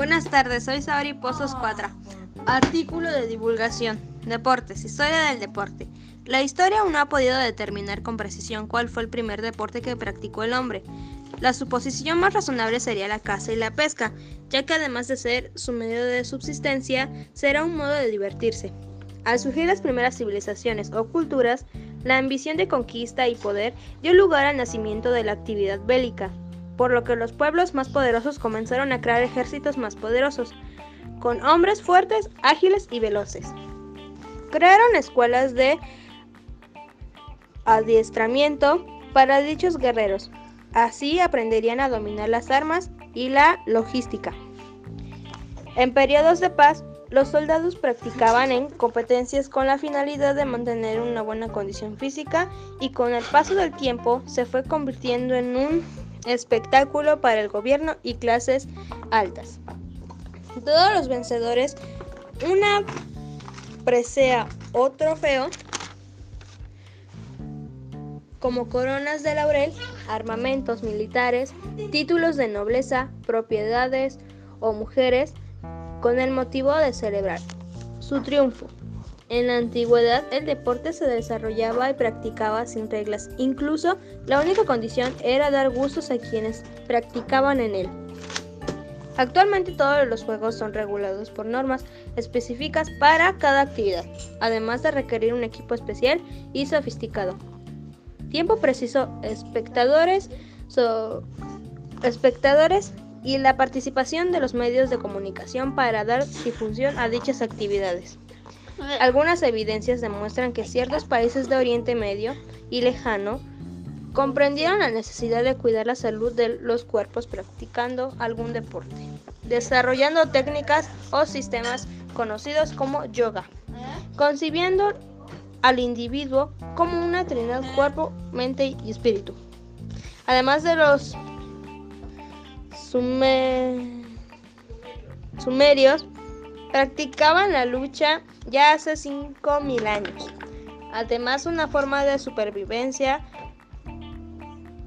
Buenas tardes, soy Sabri Pozos Cuatra. Artículo de divulgación. Deportes. Historia del deporte. La historia aún no ha podido determinar con precisión cuál fue el primer deporte que practicó el hombre. La suposición más razonable sería la caza y la pesca, ya que además de ser su medio de subsistencia, será un modo de divertirse. Al surgir las primeras civilizaciones o culturas, la ambición de conquista y poder dio lugar al nacimiento de la actividad bélica, por lo que los pueblos más poderosos comenzaron a crear ejércitos más poderosos, con hombres fuertes, ágiles y veloces. Crearon escuelas de adiestramiento para dichos guerreros. Así aprenderían a dominar las armas y la logística. En periodos de paz, los soldados practicaban en competencias con la finalidad de mantener una buena condición física y con el paso del tiempo se fue convirtiendo en un espectáculo para el gobierno y clases altas. Todos los vencedores una presea o trofeo como coronas de laurel, armamentos militares, títulos de nobleza, propiedades o mujeres con el motivo de celebrar su triunfo. En la antigüedad el deporte se desarrollaba y practicaba sin reglas, incluso la única condición era dar gustos a quienes practicaban en él. Actualmente todos los juegos son regulados por normas específicas para cada actividad, además de requerir un equipo especial y sofisticado. Tiempo preciso, espectadores, espectadores y la participación de los medios de comunicación para dar difusión a dichas actividades. Algunas evidencias demuestran que ciertos países de Oriente Medio y lejano comprendieron la necesidad de cuidar la salud de los cuerpos practicando algún deporte, desarrollando técnicas o sistemas conocidos como yoga, concibiendo al individuo como una trinidad cuerpo, mente y espíritu. Además de los sumerios, practicaban la lucha ya hace 5.000 años. Además, una forma de supervivencia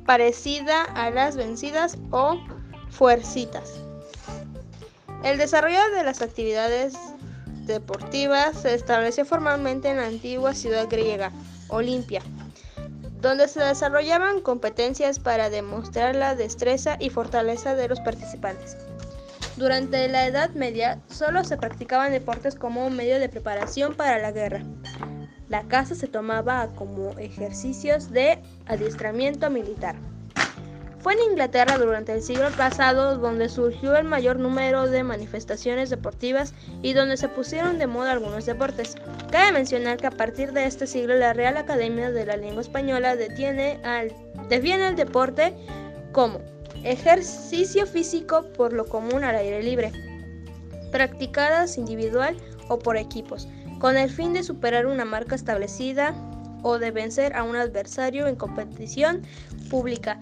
parecida a las vencidas o fuercitas. El desarrollo de las actividades deportivas se estableció formalmente en la antigua ciudad griega, Olimpia, donde se desarrollaban competencias para demostrar la destreza y fortaleza de los participantes. Durante la Edad Media solo se practicaban deportes como un medio de preparación para la guerra. La caza se tomaba como ejercicios de adiestramiento militar. Fue en Inglaterra durante el siglo pasado donde surgió el mayor número de manifestaciones deportivas y donde se pusieron de moda algunos deportes. Cabe mencionar que a partir de este siglo la Real Academia de la Lengua Española detiene al, define el deporte como Ejercicio físico por lo común al aire libre, practicadas individual o por equipos, con el fin de superar una marca establecida o de vencer a un adversario en competición pública,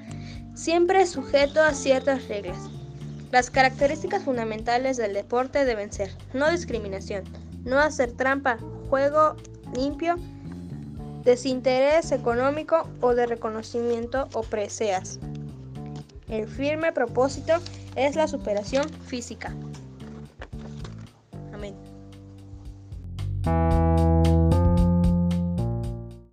siempre sujeto a ciertas reglas. Las características fundamentales del deporte deben ser no discriminación, no hacer trampa, juego limpio, desinterés económico o de reconocimiento o preseas. El firme propósito es la superación física. Amén.